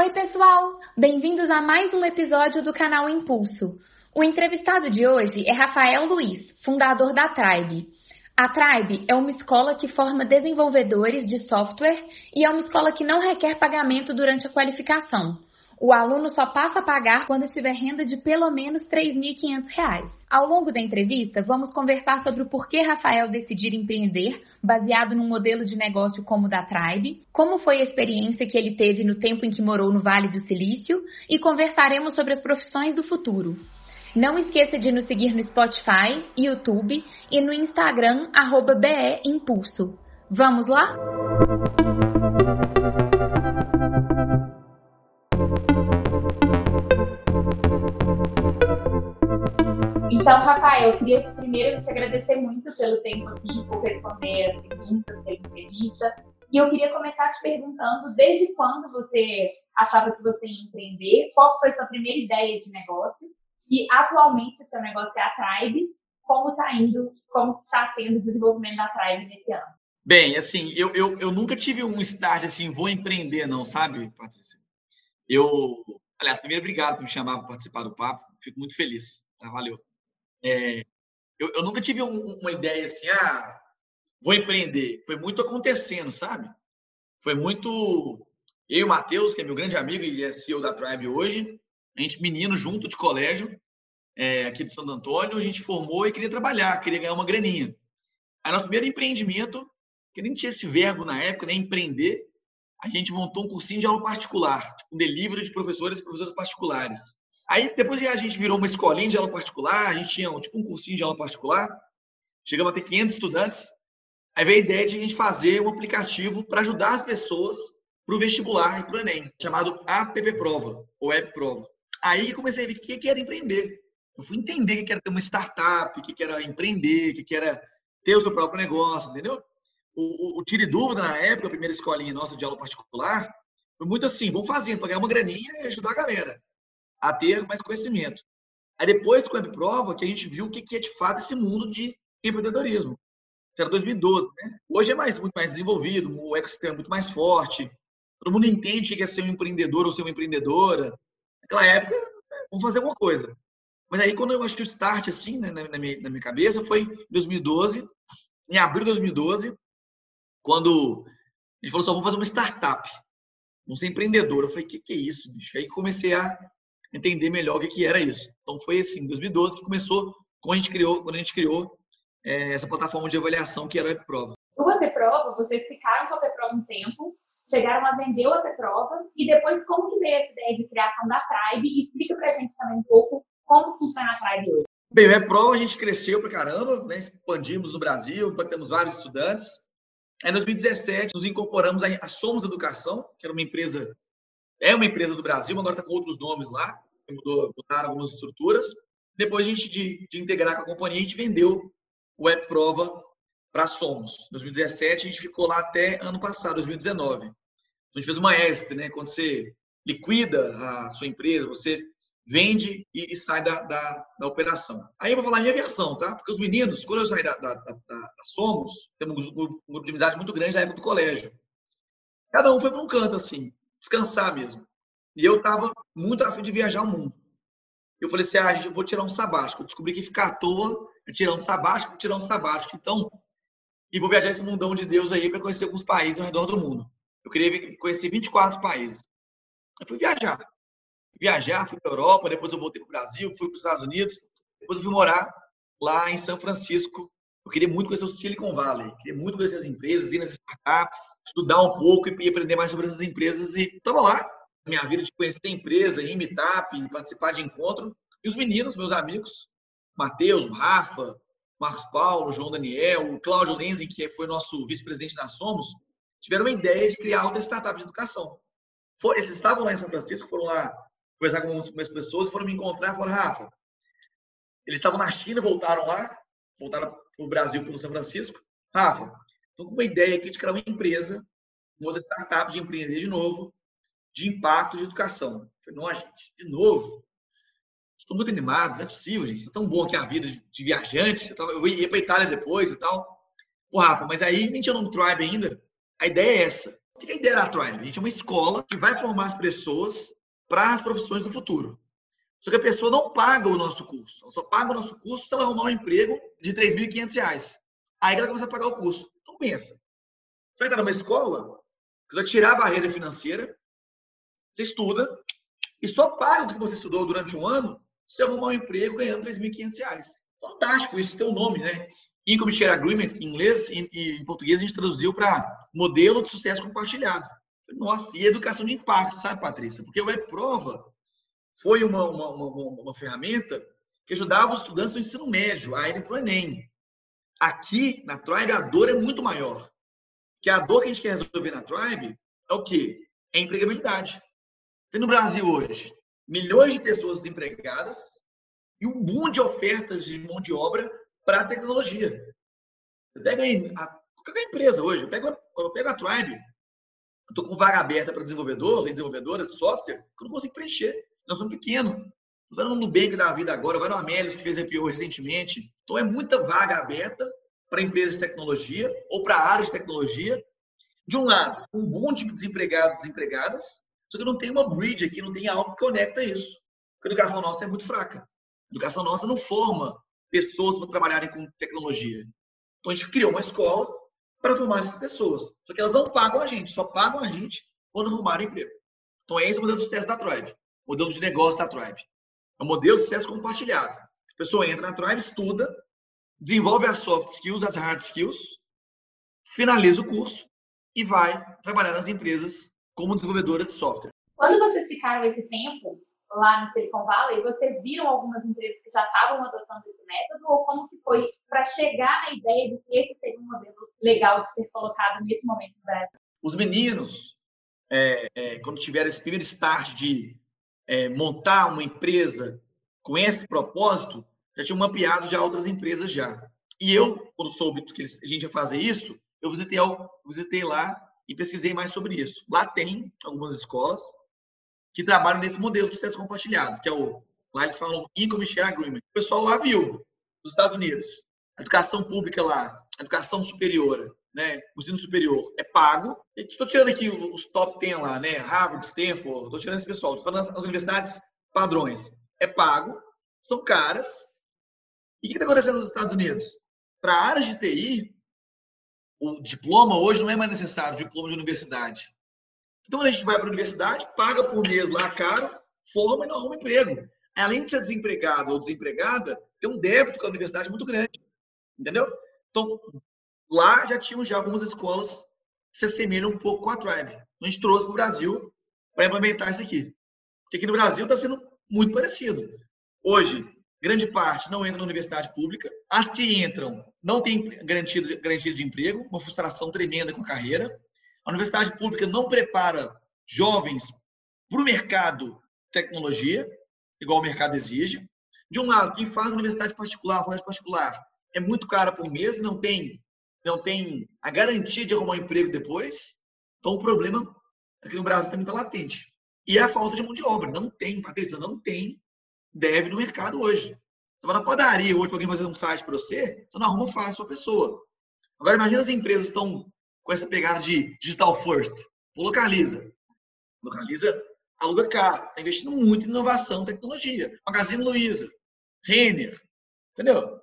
Oi, pessoal! Bem-vindos a mais um episódio do canal Impulso. O entrevistado de hoje é Rafael Luiz, fundador da Tribe. A Tribe é uma escola que forma desenvolvedores de software e é uma escola que não requer pagamento durante a qualificação. O aluno só passa a pagar quando tiver renda de pelo menos R$ 3.500. Ao longo da entrevista, vamos conversar sobre o porquê Rafael decidir empreender, baseado num modelo de negócio como o da Tribe, como foi a experiência que ele teve no tempo em que morou no Vale do Silício e conversaremos sobre as profissões do futuro. Não esqueça de nos seguir no Spotify, YouTube e no Instagram, arroba. Vamos lá? Então, Rafael, eu queria primeiro te agradecer muito pelo tempo aqui, por responder as perguntas, pela entrevista. E eu queria começar te perguntando desde quando você achava que você ia empreender, qual foi sua primeira ideia de negócio e atualmente seu negócio é a Tribe, como está indo, como está sendo o desenvolvimento da Tribe nesse ano? Bem, assim, eu, eu, eu nunca tive um start assim, vou empreender, não, sabe, Patrícia? Eu, aliás, primeiro, obrigado por me chamar para participar do papo, fico muito feliz, tá? Valeu. É, eu, eu nunca tive um, uma ideia assim, ah, vou empreender. Foi muito acontecendo, sabe? Foi muito. Eu e o Matheus, que é meu grande amigo e é CEO da Tribe hoje, a gente, menino, junto de colégio, é, aqui de Santo Antônio, a gente formou e queria trabalhar, queria ganhar uma graninha. Aí, nosso primeiro empreendimento, que nem tinha esse verbo na época, nem né, empreender, a gente montou um cursinho de aula particular, tipo um delivery de professores e professores particulares. Aí, depois a gente virou uma escolinha de aula particular, a gente tinha tipo um cursinho de aula particular, chegamos a ter 500 estudantes, aí veio a ideia de a gente fazer um aplicativo para ajudar as pessoas para o vestibular e para o Enem, chamado App Prova, ou App Prova. Aí comecei a ver o que era empreender. Eu fui entender o que era ter uma startup, o que era empreender, o que era ter o seu próprio negócio, entendeu? O, o, o Tire Dúvida, na época, a primeira escolinha nossa de aula particular, foi muito assim, vamos fazendo, para ganhar uma graninha e ajudar a galera a ter mais conhecimento. Aí depois, com a prova, que a gente viu o que é de fato esse mundo de empreendedorismo. Era 2012, né? Hoje é mais, muito mais desenvolvido, o ecossistema é muito mais forte. Todo mundo entende o que é ser um empreendedor ou ser uma empreendedora. Naquela época, vamos fazer alguma coisa. Mas aí, quando eu acho que o start, assim, né, na, minha, na minha cabeça, foi em 2012, em abril de 2012, quando a gente falou só, vamos fazer uma startup. Vamos ser empreendedor. Eu falei, o que, que é isso, bicho? Aí comecei a entender melhor o que, que era isso. Então, foi assim, em 2012 que começou, quando a gente criou, quando a gente criou é, essa plataforma de avaliação que era a Prova. O Prova, vocês ficaram com a Prova um tempo, chegaram a vender outra prova e depois como que veio essa ideia de criação da Tribe? Explica pra gente também um pouco como funciona a Tribe hoje. Bem, a prova a gente cresceu pra caramba, né? expandimos no Brasil, temos vários estudantes. Aí, em 2017, nos incorporamos a Somos Educação, que era uma empresa, é uma empresa do Brasil, mas agora está com outros nomes lá, mudou, mudaram algumas estruturas. Depois, a gente, de, de integrar com a companhia, a gente vendeu o Web Prova para Somos. Em 2017, a gente ficou lá até ano passado, 2019. Então, a gente fez uma extra, né? Quando você liquida a sua empresa, você vende e, e sai da, da, da, operação. Aí eu vou falar a minha versão, tá? Porque os meninos, quando eu saí da, da, da, Somos, temos um grupo de amizade muito grande na época do colégio. Cada um foi para um canto, assim, descansar mesmo. E eu estava muito afim de viajar o mundo. Eu falei assim, ah, gente, eu vou tirar um sabático. Eu descobri que ficar à toa é tirar um sabático, tirar um sabático. Então, e vou viajar esse mundão de Deus aí para conhecer alguns países ao redor do mundo. Eu queria conhecer 24 países. Eu fui viajar. Viajar, fui para Europa, depois eu voltei para o Brasil, fui para os Estados Unidos, depois eu fui morar lá em São Francisco. Eu queria muito conhecer o Silicon Valley, queria muito conhecer as empresas, ir nas startups, estudar um pouco e aprender mais sobre essas empresas. E estava lá, minha vida de conhecer empresa, ir em meetup, participar de encontro. E os meninos, meus amigos, Matheus, Rafa, Marcos Paulo, João Daniel, o Cláudio Lenzing, que foi nosso vice-presidente da Somos, tiveram uma ideia de criar outra startup de educação. eles estavam lá em São Francisco, foram lá conversar com algumas pessoas, foram me encontrar falaram, Rafa, eles estavam na China, voltaram lá, voltaram para o Brasil, para o São Francisco. Rafa, estou com uma ideia aqui de criar uma empresa, uma outra startup de empreender de novo, de impacto de educação. Eu falei, não, gente, de novo? Estou muito animado, não é possível, gente. Está tão bom aqui a vida de viajante. Eu ia para Itália depois e tal. Pô, Rafa, mas aí nem tinha nome Tribe ainda. A ideia é essa. O que é a ideia da Tribe? A gente é uma escola que vai formar as pessoas para as profissões do futuro. Só que a pessoa não paga o nosso curso. Ela só paga o nosso curso se ela arrumar um emprego de R$ 3.500. Aí ela começa a pagar o curso. Então pensa. Você vai entrar numa escola, você vai tirar a barreira financeira, você estuda, e só paga o que você estudou durante um ano se arrumar um emprego ganhando R$ 3.500. Fantástico, isso tem um nome, né? Income Share Agreement, em inglês e em português a gente traduziu para modelo de sucesso compartilhado. Nossa, e educação de impacto, sabe, Patrícia? Porque o Web Prova foi uma, uma, uma, uma ferramenta que ajudava os estudantes do ensino médio a irem para o Enem. Aqui, na Tribe, a dor é muito maior. Que a dor que a gente quer resolver na Tribe é o quê? É a empregabilidade. Tem no Brasil hoje milhões de pessoas desempregadas e um boom de ofertas de mão de obra para a tecnologia. Você pega aí, a, qualquer empresa hoje, eu pego, eu pego a Tribe, estou com vaga aberta para desenvolvedor e desenvolvedora de software, que eu não consigo preencher. Nós somos pequenos. Vai no Nubank da vida agora, vai no Amélios, que fez IPO recentemente. Então, é muita vaga aberta para empresas de tecnologia ou para áreas de tecnologia. De um lado, um boom de desempregados e desempregadas, só que não tem uma bridge aqui, não tem algo que conecta isso. Porque a educação nossa é muito fraca. A educação nossa não forma pessoas para trabalharem com tecnologia. Então a gente criou uma escola para formar essas pessoas. Só que elas não pagam a gente, só pagam a gente quando arrumarem emprego. Então é esse o modelo de sucesso da Tribe, modelo de negócio da Tribe. É um modelo de sucesso compartilhado. A pessoa entra na Tribe, estuda, desenvolve as soft skills, as hard skills, finaliza o curso e vai trabalhar nas empresas como desenvolvedora de software. Quando vocês ficaram esse tempo lá no Silicon Valley, vocês viram algumas empresas que já estavam adotando esse método ou como que foi para chegar na ideia de que esse seria um modelo legal de ser colocado nesse momento no Brasil? Os meninos, é, é, quando tiveram esse primeiro start de é, montar uma empresa com esse propósito, já tinham mapeado já outras empresas já. E eu, quando soube que a gente ia fazer isso, eu visitei, visitei lá e pesquisei mais sobre isso. Lá tem algumas escolas que trabalham nesse modelo de sucesso compartilhado, que é o lá eles falam Income Share Agreement. O pessoal lá viu, nos Estados Unidos, educação pública lá, educação superior, né, o ensino superior é pago. Estou tirando aqui os top 10 lá, né, Harvard, Stanford, estou tirando esse pessoal, estou falando as universidades padrões. É pago, são caras. E o que está acontecendo nos Estados Unidos? Para áreas de TI, o diploma hoje não é mais necessário, diploma de universidade. Então a gente vai para a universidade, paga por mês lá caro, forma e não arruma emprego. Além de ser desempregado ou desempregada, tem um débito com a universidade muito grande. Entendeu? Então, lá já tinham já algumas escolas que se assemelham um pouco com a Tribe. Então, a gente trouxe para o Brasil para implementar isso aqui. Porque aqui no Brasil está sendo muito parecido. Hoje, grande parte não entra na universidade pública. As que entram não têm garantia, garantia de emprego, uma frustração tremenda com a carreira. A universidade pública não prepara jovens para o mercado tecnologia, igual o mercado exige. De um lado, quem faz universidade particular, faculdade particular, é muito cara por mês, não tem, não tem a garantia de arrumar um emprego depois. Então, o problema aqui no Brasil também está latente. E é a falta de mão de obra. Não tem, Patrícia, não tem deve no mercado hoje. Você vai na padaria hoje para alguém fazer um site para você, você não arruma fácil a pessoa. Agora, imagina as empresas estão com essa pegada de digital first. localiza. Localiza aluga carro. Está investindo muito em inovação, tecnologia. Magazine Luiza, Renner, entendeu?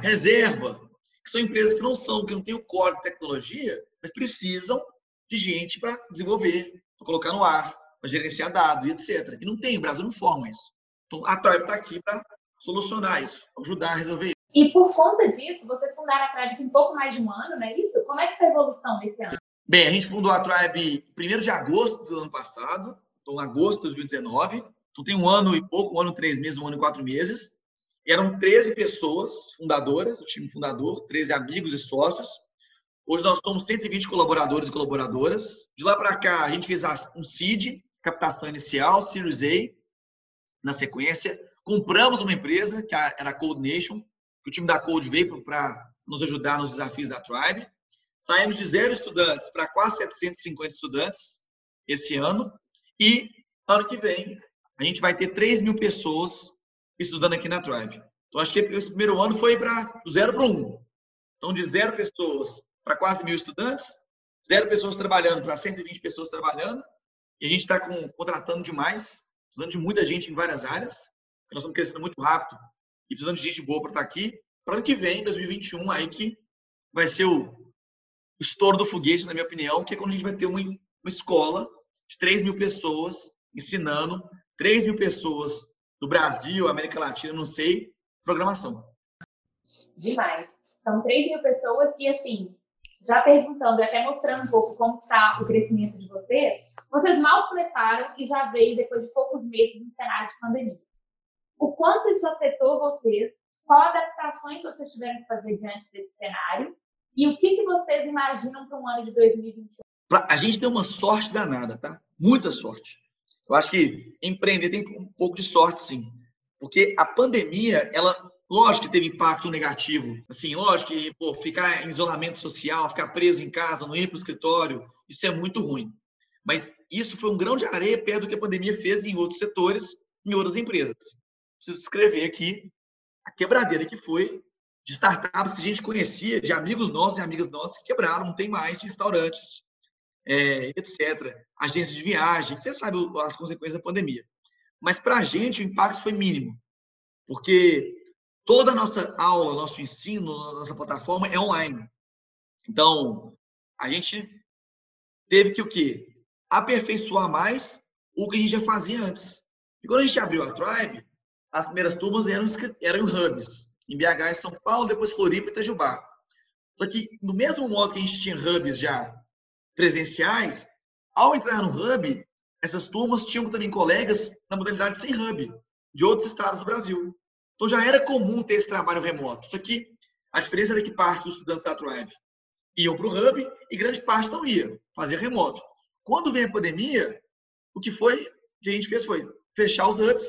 Reserva, que são empresas que não são, que não têm o core de tecnologia, mas precisam de gente para desenvolver, para colocar no ar, para gerenciar dados e etc. E não tem, o Brasil não forma isso. Então, a Tribe está aqui para solucionar isso, ajudar a resolver isso. E por conta disso, vocês fundaram a Tribe em pouco mais de um ano, não é isso? Como é que foi a evolução desse ano? Bem, a gente fundou a Tribe 1 de agosto do ano passado, então agosto de 2019. Então tem um ano e pouco, um ano e três meses, um ano e quatro meses. E eram 13 pessoas fundadoras, o time fundador, 13 amigos e sócios. Hoje nós somos 120 colaboradores e colaboradoras. De lá para cá, a gente fez um seed, captação inicial, Series A, na sequência. Compramos uma empresa, que era a Code Nation, que o time da Code veio para nos ajudar nos desafios da Tribe. Saímos de zero estudantes para quase 750 estudantes esse ano. E ano que vem, a gente vai ter 3 mil pessoas estudando aqui na Tribe. Então, acho que esse primeiro ano foi para zero para um. Então, de zero pessoas para quase mil estudantes, zero pessoas trabalhando para 120 pessoas trabalhando, e a gente está contratando demais, precisando de muita gente em várias áreas, nós estamos crescendo muito rápido e precisando de gente boa para estar tá aqui. Para ano que vem, 2021, aí que vai ser o estouro do foguete, na minha opinião, que é quando a gente vai ter uma, uma escola de 3 mil pessoas ensinando 3 mil pessoas do Brasil, América Latina, não sei, programação. Demais. São 3 mil pessoas e, assim, já perguntando e até mostrando um pouco como está o crescimento de vocês, vocês mal começaram e já veio depois de poucos meses no cenário de pandemia. O quanto isso afetou vocês? Qual adaptações vocês tiveram que fazer diante desse cenário? E o que, que vocês imaginam para um ano de 2021? A gente deu uma sorte danada, tá? Muita sorte. Eu acho que empreender tem um pouco de sorte, sim. Porque a pandemia, ela, lógico que teve impacto negativo. Assim, lógico que pô, ficar em isolamento social, ficar preso em casa, não ir para o escritório, isso é muito ruim. Mas isso foi um grão de areia perto do que a pandemia fez em outros setores, em outras empresas. Preciso escrever aqui a quebradeira que foi de startups que a gente conhecia, de amigos nossos e amigas nossas que quebraram, não tem mais, de restaurantes, é, etc. Agências de viagem, você sabe as consequências da pandemia. Mas para a gente o impacto foi mínimo, porque toda a nossa aula, nosso ensino, nossa plataforma é online. Então, a gente teve que o quê? Aperfeiçoar mais o que a gente já fazia antes. E quando a gente abriu a Tribe, as primeiras turmas eram, eram hubs em BH e São Paulo, depois Floripa e Itajubá. Só que, no mesmo modo que a gente tinha hubs já presenciais, ao entrar no hub, essas turmas tinham também colegas na modalidade sem hub, de outros estados do Brasil. Então já era comum ter esse trabalho remoto. Só que a diferença era que parte dos estudantes da Tribe iam para o hub e grande parte não ia, fazer remoto. Quando veio a pandemia, o que foi que a gente fez foi fechar os hubs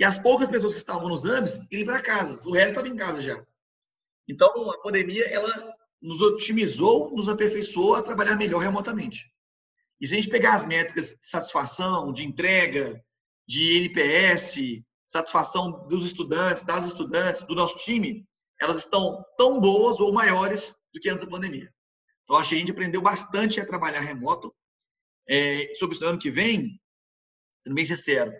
e as poucas pessoas que estavam nos hubs irem para casa. O resto estava em casa já. Então, a pandemia, ela nos otimizou, nos aperfeiçoou a trabalhar melhor remotamente. E se a gente pegar as métricas de satisfação, de entrega, de NPS, satisfação dos estudantes, das estudantes, do nosso time, elas estão tão boas ou maiores do que antes da pandemia. Então, acho que a gente aprendeu bastante a trabalhar remoto. É, sobre o ano que vem, sendo bem sincero,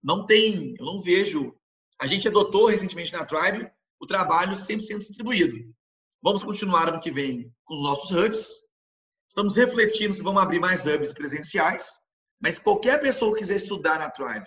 não tem, eu não vejo. A gente adotou recentemente na Tribe o trabalho 100% distribuído. Vamos continuar ano que vem com os nossos hubs. Estamos refletindo se vamos abrir mais hubs presenciais, mas qualquer pessoa que quiser estudar na Tribe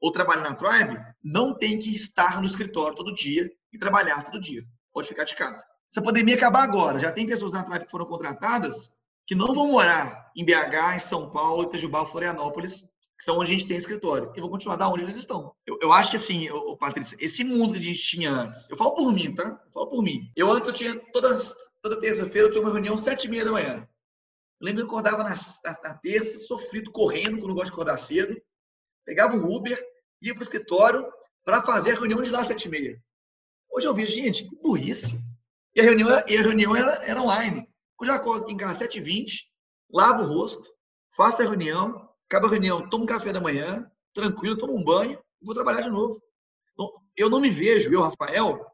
ou trabalhar na Tribe não tem que estar no escritório todo dia e trabalhar todo dia. Pode ficar de casa. Se a pandemia acabar agora, já tem pessoas na Tribe que foram contratadas que não vão morar em BH, em São Paulo, Itajubá, Florianópolis, que são onde a gente tem escritório, e vão continuar da onde eles estão. Eu, eu acho que assim, eu, Patrícia, esse mundo que a gente tinha antes, eu falo por mim, tá? Eu falo por mim. Eu antes eu tinha, toda, toda terça-feira eu tinha uma reunião sete e meia da manhã. Eu lembro que eu acordava na, na, na terça, sofrido, correndo, quando eu gosto de acordar cedo, pegava um Uber, ia para o escritório para fazer a reunião de lá às sete e meia. Hoje eu vejo, gente, que burrice. E a reunião, e a reunião era, era online. Hoje eu acordo aqui em casa às 7h20, lavo o rosto, faço a reunião, acaba a reunião, tomo um café da manhã, tranquilo, tomo um banho e vou trabalhar de novo. Então, eu não me vejo, eu, Rafael,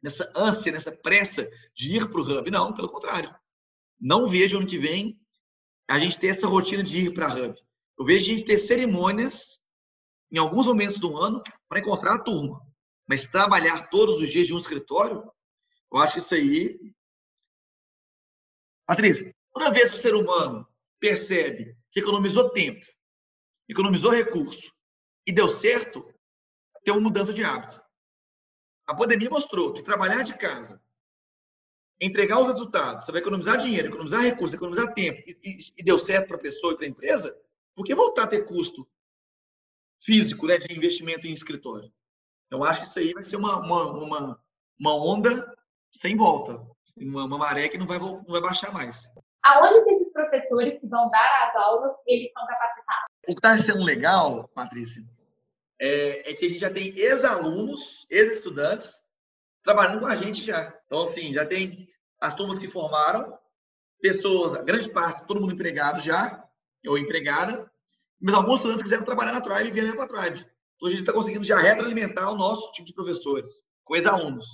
nessa ânsia, nessa pressa de ir para o Hub. Não, pelo contrário. Não vejo ano que vem a gente ter essa rotina de ir para Hub. Eu vejo a gente ter cerimônias em alguns momentos do ano para encontrar a turma. Mas trabalhar todos os dias de um escritório, eu acho que isso aí. Patrícia, toda vez que o ser humano percebe que economizou tempo, economizou recurso e deu certo, tem uma mudança de hábito. A pandemia mostrou que trabalhar de casa, entregar o resultado, você vai economizar dinheiro, economizar recurso, economizar tempo e, e, e deu certo para a pessoa e para a empresa, por que voltar a ter custo físico né, de investimento em escritório? Então, acho que isso aí vai ser uma, uma, uma, uma onda sem volta, uma, uma maré que não vai, não vai baixar mais. Aonde professores que vão dar as aulas, eles são capacitados. O que está sendo legal, Patrícia, é, é, que a gente já tem ex-alunos, ex-estudantes, trabalhando com a gente já. Então, assim, já tem as turmas que formaram, pessoas, grande parte, todo mundo empregado já, ou empregada, mas alguns estudantes quiseram trabalhar na Tribe e vieram para a Tribe. Então, a gente está conseguindo já retroalimentar o nosso tipo de professores, com ex-alunos.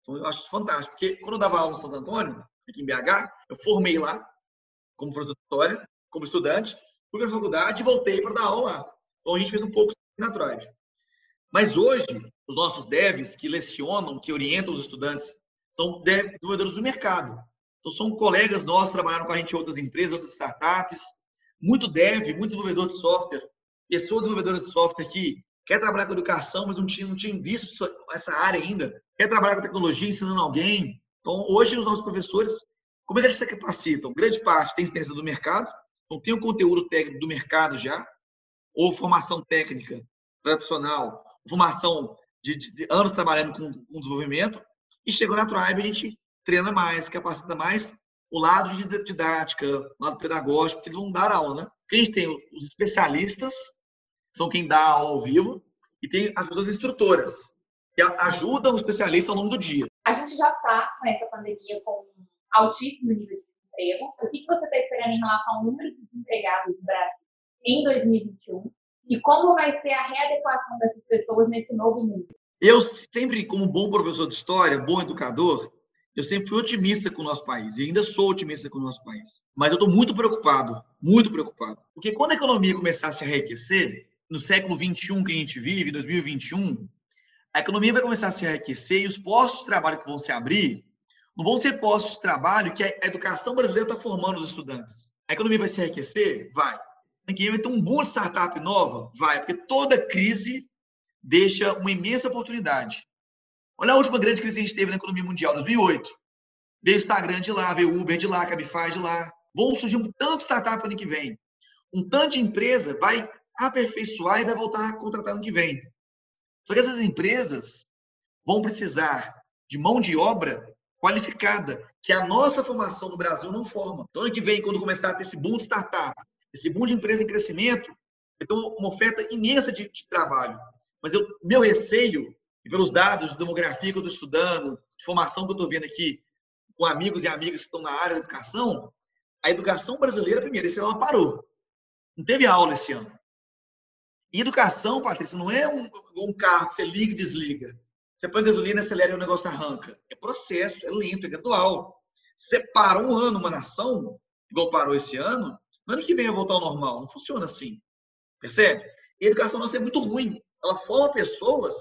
Então, eu acho fantástico, porque quando eu dava aula no Santo Antônio, aqui em BH, eu formei lá, como professor de história, como estudante, fui para a faculdade e voltei para dar aula lá. Então a gente fez um pouco na Tribe. Mas hoje, os nossos devs que lecionam, que orientam os estudantes, são desenvolvedores do mercado. Então são colegas nossos, trabalharam com a gente em outras empresas, outras startups, muito dev, muito desenvolvedor de software, pessoa desenvolvedora de software que quer trabalhar com educação, mas não tinha, não tinha visto essa área ainda, quer trabalhar com tecnologia, ensinando alguém. Então, hoje, os nossos professores, como é que eles se capacitam? Grande parte tem experiência do mercado, então tem o conteúdo técnico do mercado já, ou formação técnica tradicional, formação de, de, de anos trabalhando com, com, desenvolvimento, e chegou na Tribe, a gente treina mais, capacita mais o lado de didática, o lado pedagógico, porque eles vão dar aula, né? Porque a gente tem os especialistas, são quem dá aula ao vivo, e tem as pessoas instrutoras, que ajudam o especialista ao longo do dia. A gente já está com essa pandemia com altíssimo nível de desemprego. O que você está esperando em relação ao número de desempregados no Brasil em 2021? E como vai ser a readequação dessas pessoas nesse novo mundo? Eu sempre, como bom professor de história, bom educador, eu sempre fui otimista com o nosso país e ainda sou otimista com o nosso país. Mas eu estou muito preocupado, muito preocupado. Porque quando a economia começar a se enriquecer, no século 21 que a gente vive, 2021, a economia vai começar a se enriquecer e os postos de trabalho que vão se abrir não vão ser postos de trabalho que a educação brasileira está formando os estudantes. A economia vai se enriquecer? Vai. Aqui vai ter um boom de startup nova? Vai, porque toda crise deixa uma imensa oportunidade. Olha a última grande crise que a gente teve na economia mundial, 2008. Veio o Instagram de lá, veio o Uber de lá, Cabify de lá. Vão surgir um tanto de startup ano que vem. Um tanto de empresa vai aperfeiçoar e vai voltar a contratar ano que vem. Só que essas empresas vão precisar de mão de obra qualificada, que a nossa formação no Brasil não forma. Então, ano que vem, quando começar a ter esse boom de startup, esse boom de empresa em crescimento, então uma oferta imensa de, de trabalho. Mas eu, meu receio e pelos dados de demografia que eu estou estudando, de formação que eu estou vendo aqui com amigos e amigas que estão na área da educação, a educação brasileira, primeiro, esse ano ela parou. Não teve aula esse ano. E educação, Patrícia, não é um, um carro que você liga e desliga. Você põe gasolina, acelera e o negócio arranca. É processo, é lento, é gradual. Você para um ano uma nação, igual parou esse ano, no ano que vem vai voltar ao normal. Não funciona assim. Percebe? E a educação nossa é muito ruim. Ela forma pessoas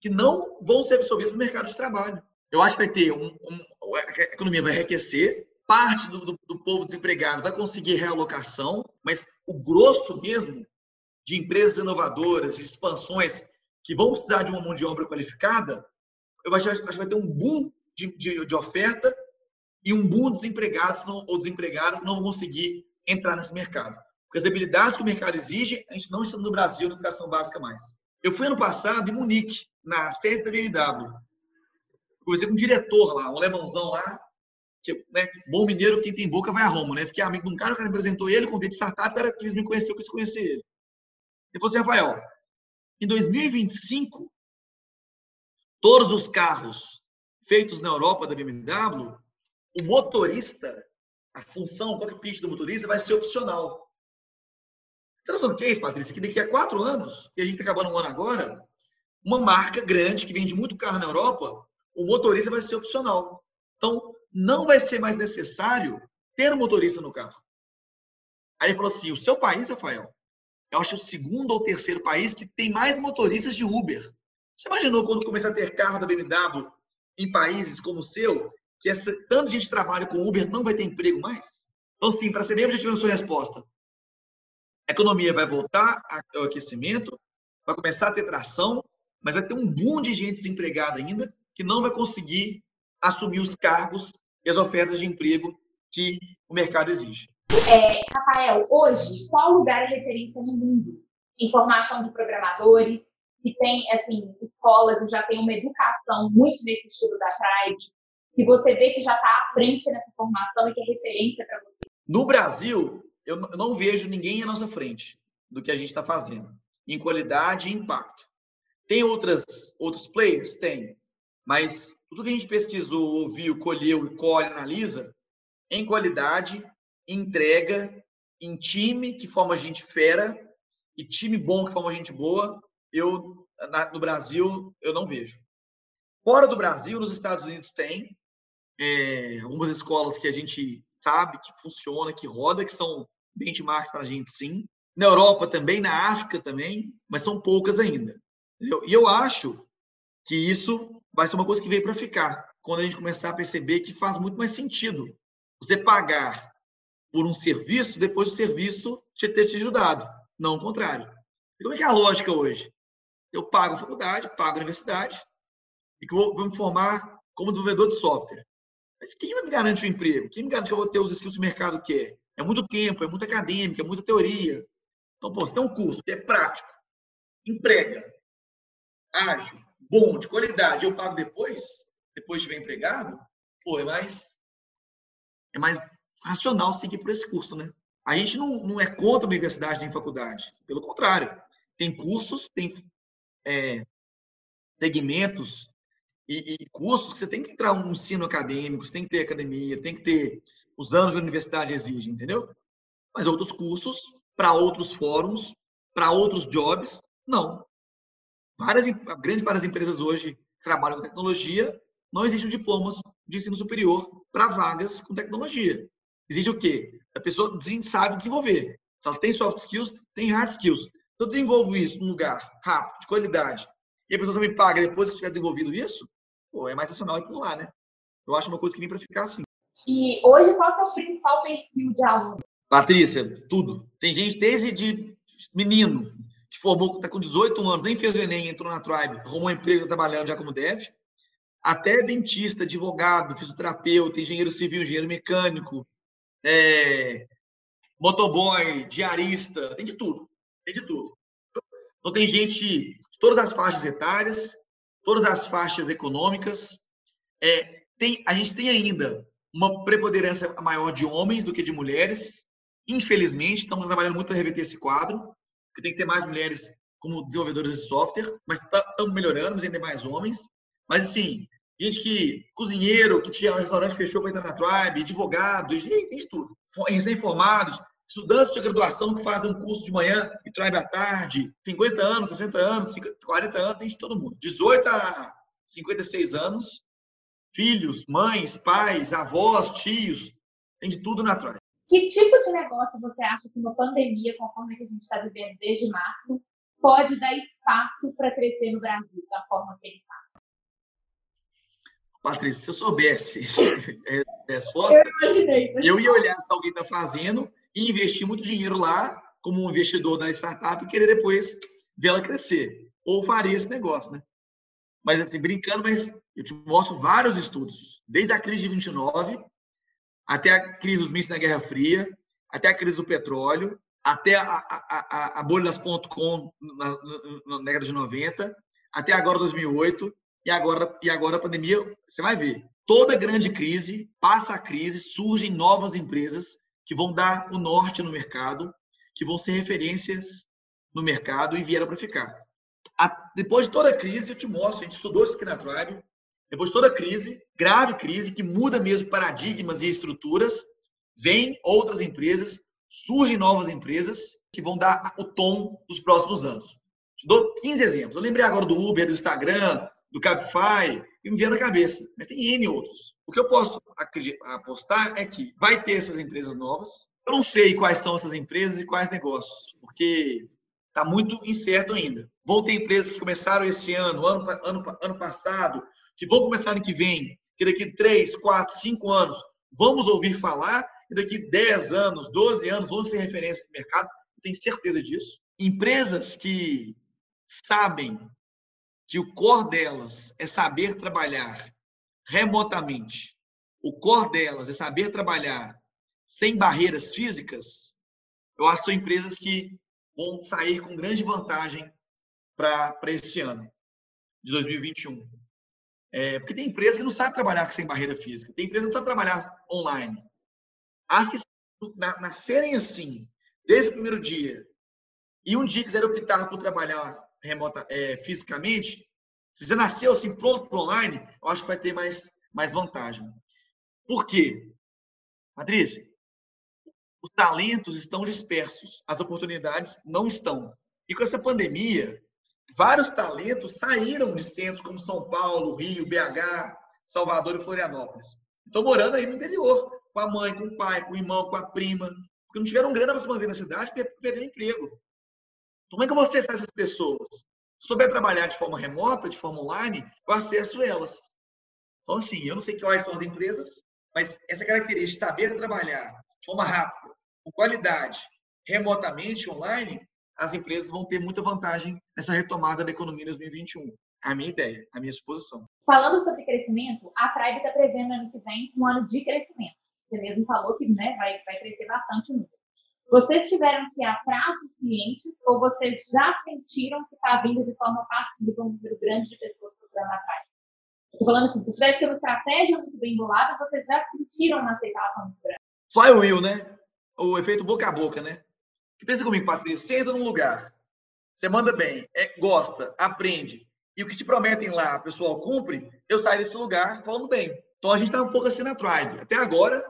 que não vão ser absorvidos no mercado de trabalho. Eu acho que vai ter um, um a economia vai enriquecer, parte do, do, do, povo desempregado vai conseguir realocação, mas o grosso mesmo de empresas inovadoras, de expansões que vão precisar de uma mão de obra qualificada, eu acho, acho que vai ter um boom de, de, de oferta e um boom de desempregados não, ou desempregados que não vão conseguir entrar nesse mercado. Porque as habilidades que o mercado exige, a gente não está no Brasil na educação básica mais. Eu fui ano passado em Munique, na sede da BMW. Conversei com um diretor lá, um alemãozão lá, que, né, bom mineiro, quem tem boca vai a Roma, né? Fiquei amigo de um cara, o cara me apresentou ele, contei de startup, o cara quis me conhecer, eu quis conhecer ele. Ele falou assim, Rafael, em 2025, todos os carros feitos na Europa da BMW, o motorista, a função, o cockpit do motorista vai ser opcional. Você não sabe o que é isso, Patrícia? Que daqui a quatro anos, que a gente está acabando um ano agora, uma marca grande que vende muito carro na Europa, o motorista vai ser opcional. Então, não vai ser mais necessário ter um motorista no carro. Aí ele falou assim: o seu país, Rafael, eu acho o segundo ou terceiro país que tem mais motoristas de Uber. Você imaginou quando começar a ter carro da BMW em países como o seu, que essa, tanto gente trabalha com Uber não vai ter emprego mais? Então, sim, para ser bem objetivo na sua resposta, a economia vai voltar ao aquecimento, vai começar a ter tração, mas vai ter um boom de gente desempregada ainda que não vai conseguir assumir os cargos e as ofertas de emprego que o mercado exige. É, Rafael, hoje, qual lugar é referência no mundo em formação de programadores, que tem, assim, escolas que já tem uma educação muito nesse estilo da Tribe, que você vê que já está à frente nessa formação e que é referência para você? No Brasil, eu não vejo ninguém à nossa frente do que a gente está fazendo, em qualidade e impacto. Tem outras, outros players? Tem. Mas tudo que a gente pesquisou, ouviu, colheu, colhe, analisa, em qualidade, entrega, em time que forma gente fera e time bom que forma gente boa, eu no Brasil eu não vejo. Fora do Brasil, nos Estados Unidos tem é, algumas escolas que a gente sabe que funciona, que roda, que são benchmarks para a gente, sim. Na Europa também, na África também, mas são poucas ainda. Entendeu? E eu acho que isso vai ser uma coisa que veio para ficar, quando a gente começar a perceber que faz muito mais sentido você pagar por um serviço depois do serviço te ter te ajudado, não o contrário. E como é que é a lógica hoje? Eu pago a faculdade, pago a universidade, e que vou, vou me formar como desenvolvedor de software. Mas quem me garante o emprego? Quem me garante que eu vou ter os skills que o mercado quer? É muito tempo, é muito acadêmico, é muita teoria. Então, pô, você tem um curso que é prático, emprega, ágil, bom, de qualidade, eu pago depois, depois de ver empregado, pô, é mais, é mais racional seguir por esse curso, né? A gente não, não é contra a universidade nem faculdade, pelo contrário. Tem cursos, tem é, segmentos e, e, cursos que você tem que entrar um ensino acadêmico, você tem que ter academia, tem que ter os anos que a universidade exige, entendeu? Mas outros cursos, para outros fóruns, para outros jobs, não. Várias, grande parte das empresas hoje que trabalham com tecnologia não exigem diplomas de ensino superior para vagas com tecnologia. Exige o quê? A pessoa sabe desenvolver. Se ela tem soft skills, tem hard skills. Se eu desenvolvo isso num lugar rápido, de qualidade, e a pessoa só me paga depois que tiver desenvolvido isso, pô, é mais racional ir por lá, né? Eu acho uma coisa que vem para ficar assim. E hoje, qual é o principal perfil de aluno? Patrícia, tudo. Tem gente desde de menino, que formou, está com 18 anos, nem fez o Enem, entrou na Tribe, arrumou um emprego tá trabalhando já como dev, até dentista, advogado, fisioterapeuta, engenheiro civil, engenheiro mecânico, é, motoboy, diarista, tem de tudo. Tem de tudo. Então tem gente de todas as faixas etárias, todas as faixas econômicas. É, tem, a gente tem ainda uma preponderância maior de homens do que de mulheres. Infelizmente, estamos trabalhando muito para reverter esse quadro que tem que ter mais mulheres como desenvolvedores de software, mas estamos tá, melhorando, mas ainda mais homens. Mas, assim, gente que, cozinheiro, que tinha um restaurante fechou para entrar na Tribe, advogado, gente, tem de tudo. Recém-formados, estudantes de graduação que fazem um curso de manhã e Tribe à tarde, 50 anos, 60 anos, 40 anos, tem de todo mundo. 18 a 56 anos, filhos, mães, pais, avós, tios, tem de tudo na Tribe. Que tipo de negócio você acha que uma pandemia, conforme a gente está vivendo desde março, pode dar espaço para crescer no Brasil da forma que ele está? Patrícia, se eu soubesse a resposta, eu, eu ia olhar se alguém está fazendo e investir muito dinheiro lá, como um investidor da startup, e querer depois ver ela crescer. Ou faria esse negócio, né? Mas, assim, brincando, mas eu te mostro vários estudos. Desde a crise de 29, até a crise dos mísseis na Guerra Fria, até a crise do petróleo, até a, a, a, a bolha das .com na, na, na, década de 90, até agora 2008, e agora, e agora a pandemia, você vai ver. Toda grande crise, passa a crise, surgem novas empresas que vão dar o norte no mercado, que vão ser referências no mercado e vieram para ficar. A, depois de toda a crise, eu te mostro, a gente estudou isso aqui na Tribe, depois de toda crise, grave crise, que muda mesmo paradigmas e estruturas, vêm outras empresas, surgem novas empresas que vão dar o tom dos próximos anos. Te dou 15 exemplos. Eu lembrei agora do Uber, do Instagram, do Cabify, e me veio na cabeça. Mas tem N outros. O que eu posso apostar é que vai ter essas empresas novas. Eu não sei quais são essas empresas e quais negócios, porque está muito incerto ainda. Vão ter empresas que começaram esse ano, ano, ano, ano passado, que vão começar ano que vem, que daqui 3, 4, 5 anos vamos ouvir falar, e daqui 10 anos, 12 anos vão ser referência no mercado, eu tenho certeza disso. Empresas que sabem que o core delas é saber trabalhar remotamente, o core delas é saber trabalhar sem barreiras físicas, eu acho que são empresas que vão sair com grande vantagem para esse ano de 2021. É, porque tem empresa que não sabe trabalhar sem barreira física, tem empresa que não sabe trabalhar online. As que nascerem assim, desde o primeiro dia, e um dia quiserem optar por trabalhar remota, é, fisicamente, se já nasceu assim pronto para online, eu acho que vai ter mais, mais vantagem. Por quê? Patrícia, os talentos estão dispersos, as oportunidades não estão. E com essa pandemia, vários talentos saíram de centros como São Paulo, Rio, BH, Salvador e Florianópolis. Estão morando aí no interior, com a mãe, com o pai, com o irmão, com a prima, porque não tiveram grana para se manter na cidade porque perderam emprego. Como é que eu vou acessar essas pessoas? Se souber trabalhar de forma remota, de forma online, eu acesso elas. Então, assim, eu não sei quais são as empresas, mas essa característica de saber trabalhar de forma rápida, com qualidade, remotamente, online, as empresas vão ter muita vantagem nessa retomada da economia em 2021. É a minha ideia, a minha suposição. Falando sobre crescimento, a Tribe está prevendo ano que vem um ano de crescimento. Você mesmo falou que né, vai, vai crescer bastante o número. Vocês tiveram que atrás dos clientes ou vocês já sentiram que está vindo de forma passiva um número grande de pessoas procurando a Tribe? Estou falando assim, se tiver que ter uma estratégia muito bem bolada, vocês já sentiram uma aceitação muito grande. Flywheel, né? O efeito boca a boca, né? Pensa comigo, Patrícia, você entra num lugar, você manda bem, é, gosta, aprende, e o que te prometem lá, pessoal, cumpre, eu saio desse lugar falando bem. Então a gente está um pouco assim na Tribe. Até agora,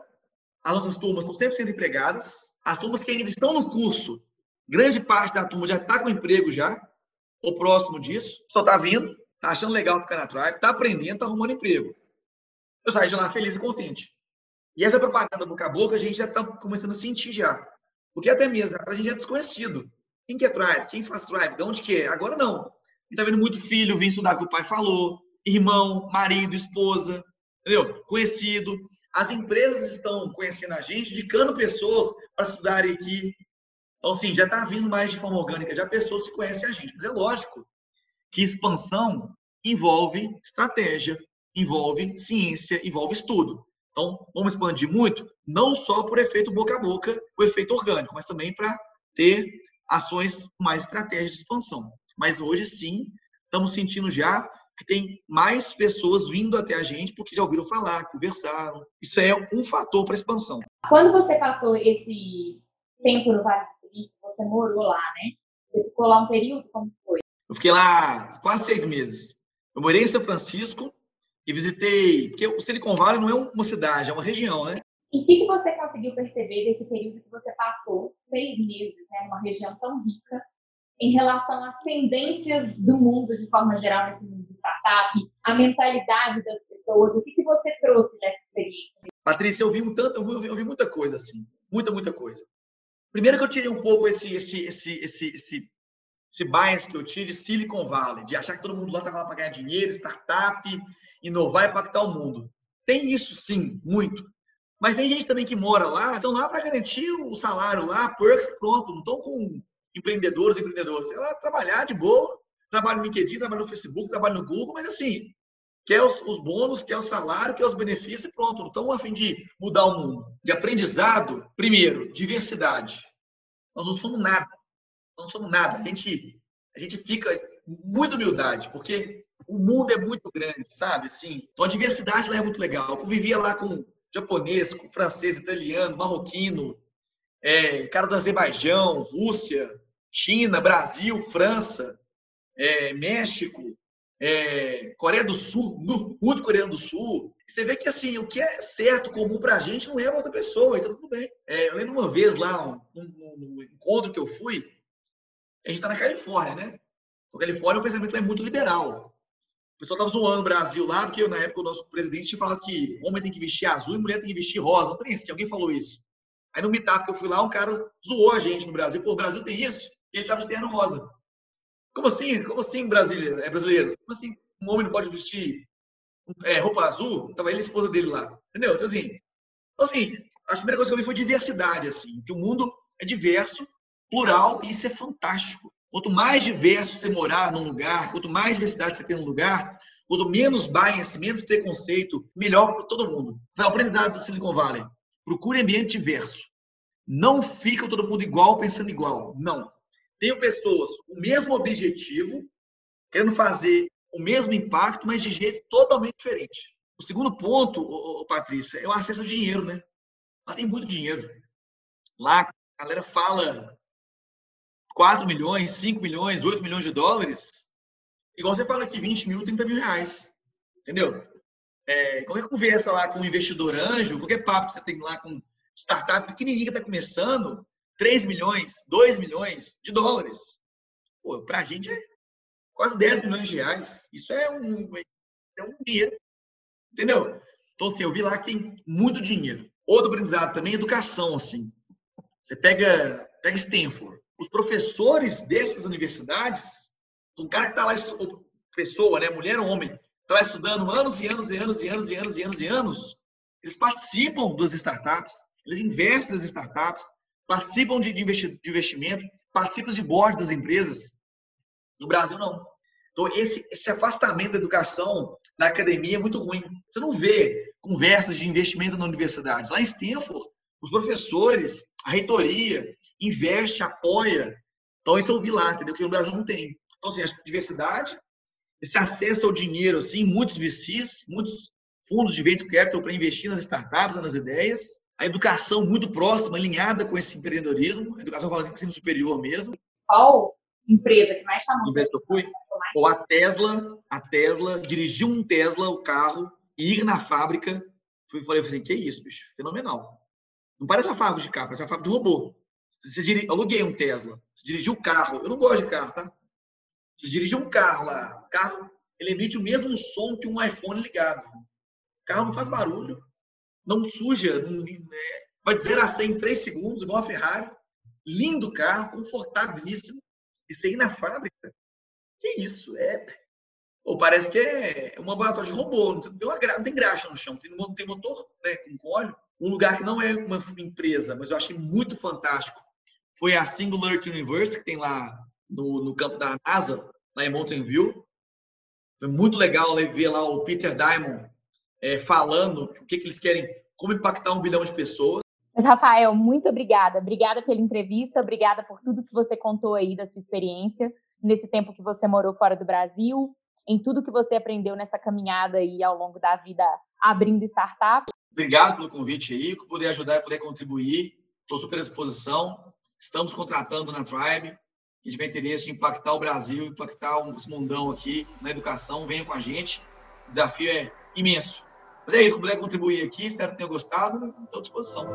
as nossas turmas estão sempre sendo empregadas. As turmas que ainda estão no curso, grande parte da turma já está com emprego já, ou próximo disso, só está vindo, está achando legal ficar na Tribe, está aprendendo, está arrumando emprego. Eu saio de lá feliz e contente. E essa propaganda boca a boca a gente já está começando a sentir já. Porque até mesmo a gente é desconhecido. Quem que é Tribe? Quem faz Tribe? De onde que é? Agora não. E tá vendo muito filho vir estudar que o pai falou, irmão, marido, esposa, entendeu? Conhecido. As empresas estão conhecendo a gente, indicando pessoas para estudarem aqui. Então, assim, já está vindo mais de forma orgânica, já pessoas que conhecem a gente. Mas é lógico que expansão envolve estratégia, envolve ciência, envolve estudo. Então, vamos expandir muito, não só por efeito boca a boca, o efeito orgânico, mas também para ter ações mais estratégias de expansão. Mas hoje sim, estamos sentindo já que tem mais pessoas vindo até a gente porque já ouviram falar, conversaram. Isso é um fator para a expansão. Quando você passou esse tempo no Vale do Silício, você morou lá, né? Você ficou lá um período? Como foi? Eu fiquei lá quase seis meses. Eu morei em São Francisco, e visitei, porque o Silicon Valley não é uma cidade, é uma região, né? E o que, que, você conseguiu perceber desse período que você passou, seis meses, né, numa região tão rica, em relação às tendências do mundo de forma geral, nesse mundo de startup, a mentalidade das pessoas, o que, que você trouxe dessa experiência? Patrícia, eu vi, um tanto, eu vi, eu vi muita coisa, assim, muita, muita coisa. Primeiro que eu tirei um pouco esse, esse, esse, esse, esse, esse bias que eu tive Silicon Valley, de achar que todo mundo lá estava lá para ganhar dinheiro, startup, inovar e impactar o mundo. Tem isso sim, muito. Mas tem gente também que mora lá, estão lá para garantir o salário lá, perks, pronto, não estão com empreendedores. Sei lá, trabalhar de boa, trabalho no LinkedIn, trabalho no Facebook, trabalho no Google, mas assim, quer os, os bônus, quer o salário, quer os benefícios e pronto. Não estão a fim de mudar o mundo. De aprendizado, primeiro, diversidade. Nós não somos nada. Não somos nada. A gente, a gente fica muito humildade, porque o mundo é muito grande, sabe? Assim, então a diversidade lá é muito legal. Eu convivia lá com japonês, com francês, italiano, marroquino, é, cara do Azerbaijão, Rússia, China, Brasil, França, é, México, é, Coreia do Sul, muito Coreia do Sul. Você vê que assim, o que é certo, comum pra gente, não é pra outra pessoa, então tudo bem. É, eu lembro uma vez lá, um, um, um, encontro que eu fui, a gente tá na Califórnia, né? A Califórnia, o pensamento é muito liberal. O pessoal estava zoando o Brasil lá, porque na época o nosso presidente tinha falado que homem tem que vestir azul e mulher tem que vestir rosa. Não tem isso, que alguém falou isso. Aí no meetup que eu fui lá, um cara zoou a gente no Brasil. Pô, o Brasil tem isso? Ele estava de terno rosa. Como assim? Como assim Brasília? É brasileiro? Como assim um homem não pode vestir é, roupa azul? Tava ele e a esposa dele lá. Entendeu? Então, assim, então, assim, a primeira coisa que eu vi foi diversidade, assim, que o mundo é diverso, plural, e isso é fantástico. Quanto mais diverso você morar num lugar, quanto mais diversidade você tem num lugar, quanto menos bias, menos preconceito, melhor para todo mundo. Vai o aprendizado do Silicon Valley. Procure ambiente diverso. Não fica todo mundo igual, pensando igual. Não. Tenho pessoas com o mesmo objetivo, querendo fazer o mesmo impacto, mas de jeito totalmente diferente. O segundo ponto, Patrícia, é o acesso ao dinheiro, né? Lá tem muito dinheiro. Lá a galera fala 4 milhões, 5 milhões, 8 milhões de dólares, igual você fala aqui, 20 mil, 30 mil reais. Entendeu? É, qualquer conversa lá com um investidor anjo, qualquer papo que você tem lá com startup pequenininha que está começando, 3 milhões, 2 milhões de dólares. Pô, pra gente é quase 10 milhões de reais. Isso é um, é um dinheiro. Entendeu? Então, assim, eu vi lá que tem muito dinheiro. Outro aprendizado também é educação, assim. Você pega, pega Stanford. Os professores dessas universidades, um cara que está lá, pessoa, né, mulher ou homem, está lá estudando anos e anos e anos e anos e anos e anos e anos, eles participam das startups, eles investem nas startups, participam de, investimento, participam de board das empresas. No Brasil, não. Então, esse, esse afastamento da educação na academia é muito ruim. Você não vê conversas de investimento na universidade. Lá em Stanford, os professores, a reitoria, investe, apoia. Então, isso eu vi lá, entendeu? Que no Brasil não tem. Então, assim, a diversidade, esse acesso ao dinheiro, assim, muitos VCs, muitos fundos de venture capital para investir nas startups, nas ideias, a educação muito próxima, alinhada com esse empreendedorismo, a educação falando ensino superior mesmo. Qual empresa que mais chamou? Empresa que eu fui? Ou a Tesla, a Tesla, dirigiu um Tesla, o carro, ir na fábrica. Fui falei assim, que isso, bicho, fenomenal. Não parece uma fábrica de carro, parece uma fábrica de robô. Você aluguei um Tesla, você dirigiu o carro. Eu não gosto de carro, tá? Você dirige um carro lá, o carro ele emite o mesmo som que um iPhone ligado. O carro não faz barulho, não suja, não, né? vai dizer a 100 em 3 segundos, igual a Ferrari. Lindo carro, confortabilíssimo. Você ir na fábrica, que isso? É. Ou parece que é um laboratório de robô, não tem, não tem graxa no chão, não tem motor né, com óleo. Um lugar que não é uma empresa, mas eu achei muito fantástico, foi a Singularity University, que tem lá no, no campo da NASA, lá em Mountain View. Foi muito legal ver lá o Peter Diamond é, falando o que, que eles querem, como impactar um bilhão de pessoas. Mas, Rafael, muito obrigada. Obrigada pela entrevista, obrigada por tudo que você contou aí da sua experiência nesse tempo que você morou fora do Brasil, em tudo que você aprendeu nessa caminhada aí ao longo da vida abrindo startups. Obrigado pelo convite aí, por poder ajudar e poder contribuir. Estou super à disposição. Estamos contratando na Tribe. A gente vai interesse em impactar o Brasil, impactar esse mundão aqui na educação. Venham com a gente. O desafio é imenso. Mas é isso, puder contribuir aqui, espero que tenha gostado, estou à disposição.